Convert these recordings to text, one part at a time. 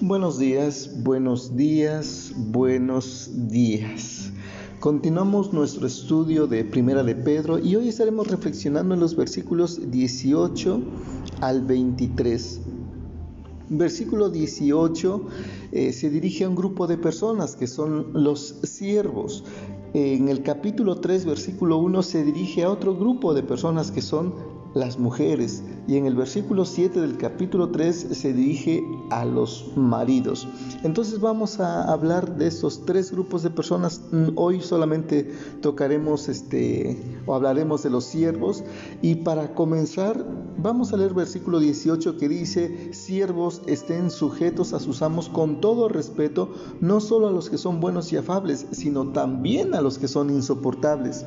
Buenos días, buenos días, buenos días. Continuamos nuestro estudio de Primera de Pedro y hoy estaremos reflexionando en los versículos 18 al 23. Versículo 18 eh, se dirige a un grupo de personas que son los siervos. En el capítulo 3, versículo 1 se dirige a otro grupo de personas que son las mujeres. Y en el versículo 7 del capítulo 3 se dirige a los maridos. Entonces vamos a hablar de estos tres grupos de personas. Hoy solamente tocaremos este o hablaremos de los siervos. Y para comenzar, vamos a leer versículo 18 que dice, siervos estén sujetos a sus amos con todo respeto, no solo a los que son buenos y afables, sino también a los que son insoportables.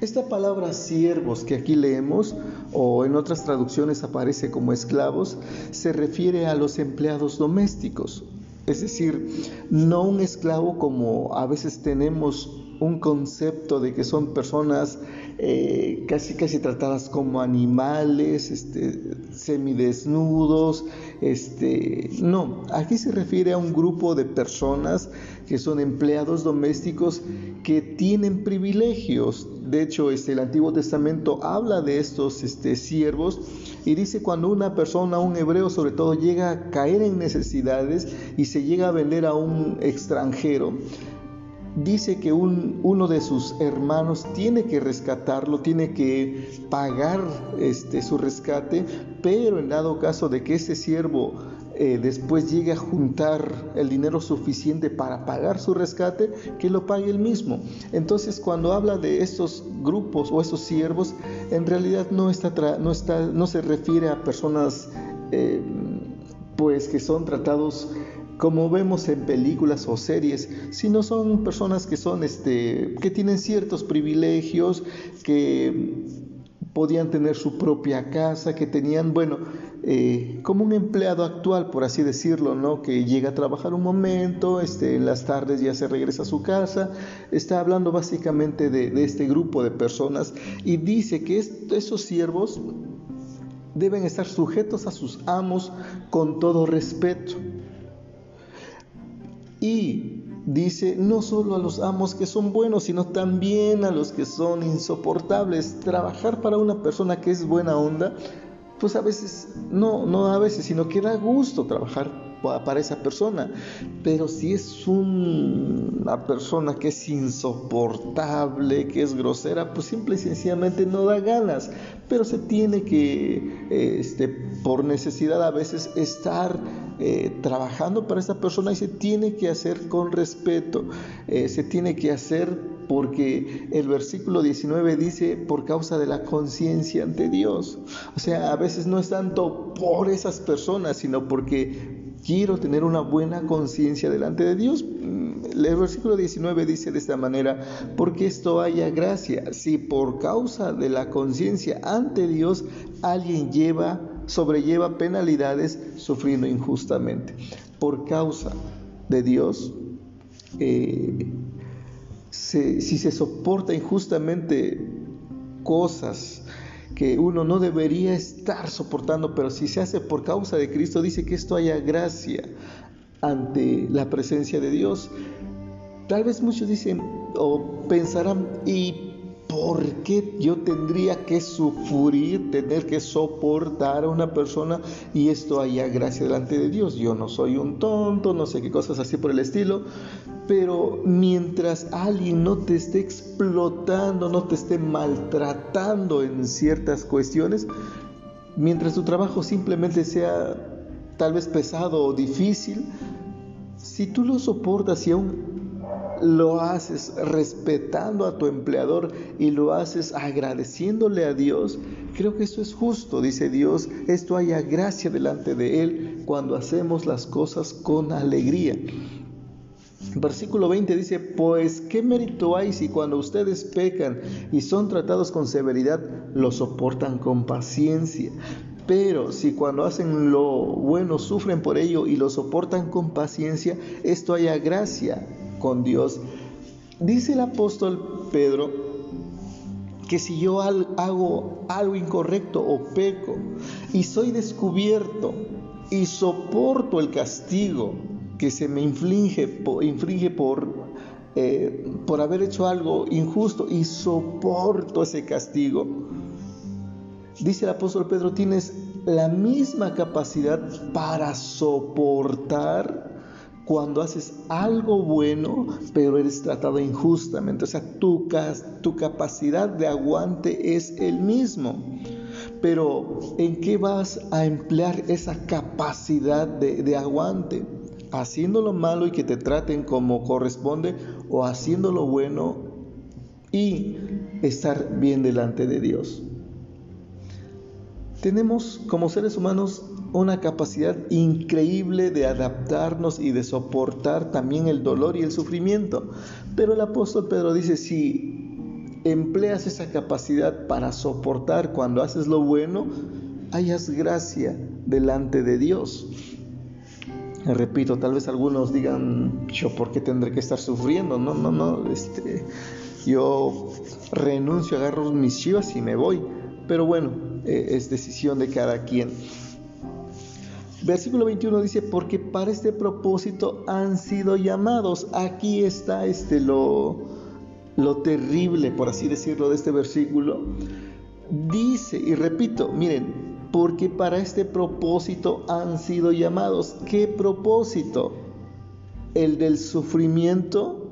Esta palabra siervos que aquí leemos, o en otras traducciones aparece como esclavos, se refiere a los empleados domésticos. Es decir, no un esclavo como a veces tenemos un concepto de que son personas eh, casi casi tratadas como animales, este, semidesnudos, este, no, aquí se refiere a un grupo de personas que son empleados domésticos que tienen privilegios. De hecho, este, el Antiguo Testamento habla de estos este, siervos y dice cuando una persona, un hebreo sobre todo, llega a caer en necesidades y se llega a vender a un extranjero, dice que un, uno de sus hermanos tiene que rescatarlo, tiene que pagar este, su rescate, pero en dado caso de que ese siervo eh, después llegue a juntar el dinero suficiente para pagar su rescate, que lo pague él mismo. Entonces, cuando habla de estos grupos o esos siervos, en realidad no, está no, está, no se refiere a personas eh, pues que son tratados como vemos en películas o series, sino son personas que son este que tienen ciertos privilegios, que podían tener su propia casa, que tenían, bueno, eh, como un empleado actual, por así decirlo, ¿no? Que llega a trabajar un momento, este, en las tardes ya se regresa a su casa, está hablando básicamente de, este grupo de personas y dice que esos siervos deben estar sujetos a sus amos con todo respeto. Y dice, no solo a los amos que son buenos, sino también a los que son insoportables. Trabajar para una persona que es buena onda, pues a veces, no, no a veces, sino que da gusto trabajar para esa persona. Pero si es una persona que es insoportable, que es grosera, pues simple y sencillamente no da ganas. Pero se tiene que, este, por necesidad a veces, estar eh, trabajando para esa persona y se tiene que hacer con respeto, eh, se tiene que hacer porque el versículo 19 dice por causa de la conciencia ante Dios. O sea, a veces no es tanto por esas personas, sino porque quiero tener una buena conciencia delante de Dios. Mm, el versículo 19 dice de esta manera, porque esto haya gracia, si por causa de la conciencia ante Dios alguien lleva, sobrelleva penalidades sufriendo injustamente. Por causa de Dios, eh, si se soporta injustamente cosas, que uno no debería estar soportando, pero si se hace por causa de Cristo, dice que esto haya gracia ante la presencia de Dios. Tal vez muchos dicen o pensarán, ¿y por qué yo tendría que sufrir, tener que soportar a una persona y esto haya gracia delante de Dios? Yo no soy un tonto, no sé qué cosas así por el estilo, pero mientras alguien no te esté explotando, no te esté maltratando en ciertas cuestiones, mientras tu trabajo simplemente sea tal vez pesado o difícil, si tú lo soportas y aún lo haces respetando a tu empleador y lo haces agradeciéndole a Dios, creo que esto es justo, dice Dios, esto haya gracia delante de Él cuando hacemos las cosas con alegría. Versículo 20 dice, pues qué mérito hay si cuando ustedes pecan y son tratados con severidad, lo soportan con paciencia. Pero si cuando hacen lo bueno sufren por ello y lo soportan con paciencia, esto haya gracia con Dios. Dice el apóstol Pedro que si yo hago algo incorrecto o peco y soy descubierto y soporto el castigo que se me inflige, por, eh, por haber hecho algo injusto y soporto ese castigo. Dice el apóstol Pedro, tienes la misma capacidad para soportar cuando haces algo bueno, pero eres tratado injustamente. O sea, tu, tu capacidad de aguante es el mismo. Pero ¿en qué vas a emplear esa capacidad de, de aguante? ¿Haciendo lo malo y que te traten como corresponde o haciendo lo bueno y estar bien delante de Dios? Tenemos como seres humanos una capacidad increíble de adaptarnos y de soportar también el dolor y el sufrimiento. Pero el apóstol Pedro dice, si empleas esa capacidad para soportar cuando haces lo bueno, hayas gracia delante de Dios. Repito, tal vez algunos digan, yo por qué tendré que estar sufriendo. No, no, no, este, yo renuncio, agarro mis chivas y me voy. Pero bueno, eh, es decisión de cada quien. Versículo 21 dice, porque para este propósito han sido llamados. Aquí está este lo, lo terrible, por así decirlo, de este versículo. Dice, y repito, miren, porque para este propósito han sido llamados. ¿Qué propósito? ¿El del sufrimiento?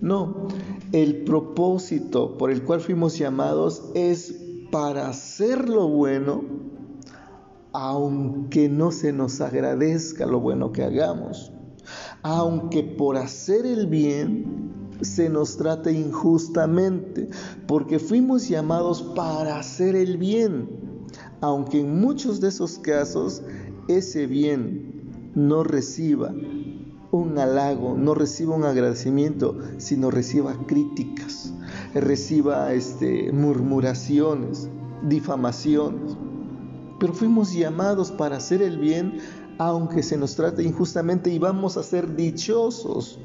No, el propósito por el cual fuimos llamados es para hacer lo bueno aunque no se nos agradezca lo bueno que hagamos, aunque por hacer el bien se nos trate injustamente, porque fuimos llamados para hacer el bien, aunque en muchos de esos casos ese bien no reciba un halago, no reciba un agradecimiento, sino reciba críticas, reciba este, murmuraciones, difamaciones. Pero fuimos llamados para hacer el bien aunque se nos trate injustamente y vamos a ser dichosos.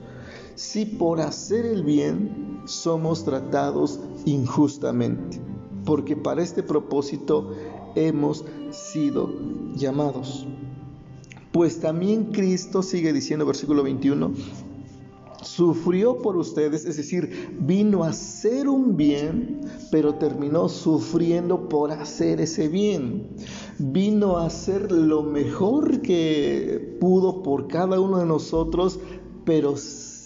Si por hacer el bien somos tratados injustamente, porque para este propósito hemos sido llamados. Pues también Cristo, sigue diciendo versículo 21, sufrió por ustedes, es decir, vino a hacer un bien, pero terminó sufriendo por hacer ese bien. Vino a hacer lo mejor que pudo por cada uno de nosotros, pero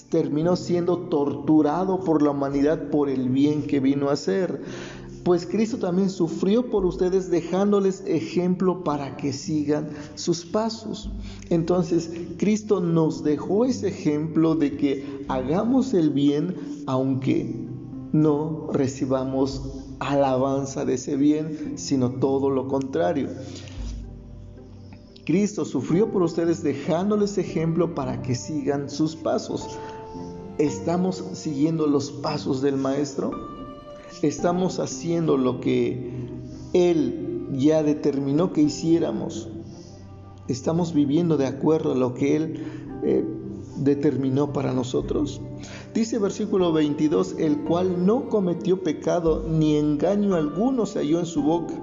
terminó siendo torturado por la humanidad por el bien que vino a hacer pues Cristo también sufrió por ustedes dejándoles ejemplo para que sigan sus pasos. Entonces, Cristo nos dejó ese ejemplo de que hagamos el bien aunque no recibamos alabanza de ese bien, sino todo lo contrario. Cristo sufrió por ustedes dejándoles ejemplo para que sigan sus pasos. ¿Estamos siguiendo los pasos del Maestro? Estamos haciendo lo que Él ya determinó que hiciéramos. Estamos viviendo de acuerdo a lo que Él eh, determinó para nosotros. Dice versículo 22, el cual no cometió pecado ni engaño alguno se halló en su boca.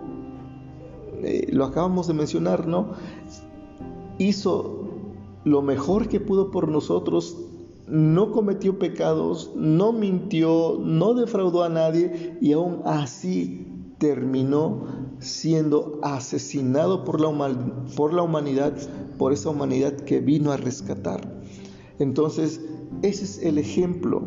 Eh, lo acabamos de mencionar, ¿no? Hizo lo mejor que pudo por nosotros no cometió pecados, no mintió, no defraudó a nadie y aún así terminó siendo asesinado por la, por la humanidad, por esa humanidad que vino a rescatar. Entonces, ese es el ejemplo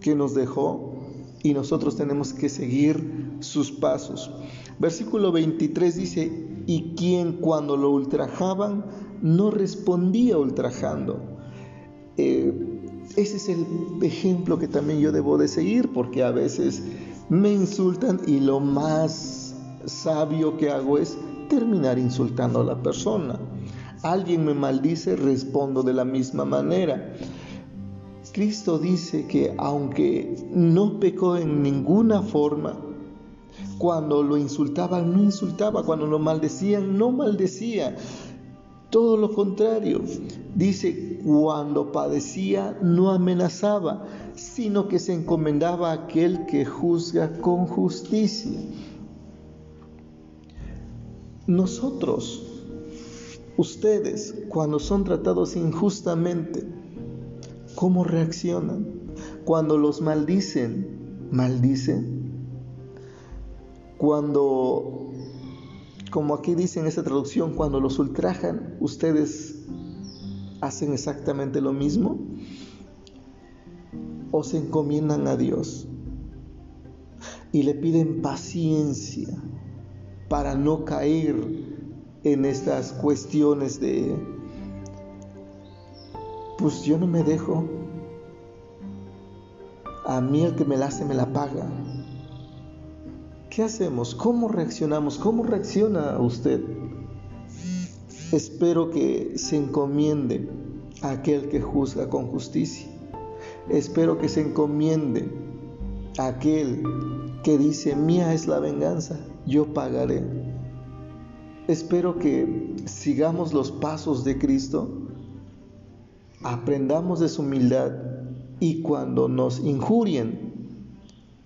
que nos dejó y nosotros tenemos que seguir sus pasos. Versículo 23 dice, y quien cuando lo ultrajaban no respondía ultrajando eh, ese es el ejemplo que también yo debo de seguir, porque a veces me insultan y lo más sabio que hago es terminar insultando a la persona. Alguien me maldice, respondo de la misma manera. Cristo dice que aunque no pecó en ninguna forma, cuando lo insultaban no insultaba, cuando lo maldecían no maldecía, todo lo contrario, dice, cuando padecía no amenazaba, sino que se encomendaba a aquel que juzga con justicia. Nosotros Ustedes, cuando son tratados injustamente, ¿cómo reaccionan? Cuando los maldicen, maldicen. Cuando, como aquí dice en esta traducción, cuando los ultrajan, ustedes hacen exactamente lo mismo o se encomiendan a Dios y le piden paciencia para no caer en estas cuestiones de, pues yo no me dejo, a mí el que me la hace me la paga. ¿Qué hacemos? ¿Cómo reaccionamos? ¿Cómo reacciona usted? Espero que se encomiende a aquel que juzga con justicia. Espero que se encomiende a aquel que dice, mía es la venganza, yo pagaré. Espero que sigamos los pasos de Cristo, aprendamos de su humildad y cuando nos injurien,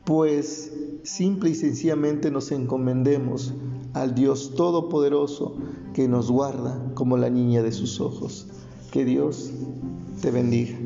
pues simple y sencillamente nos encomendemos al Dios Todopoderoso que nos guarda como la niña de sus ojos. Que Dios te bendiga.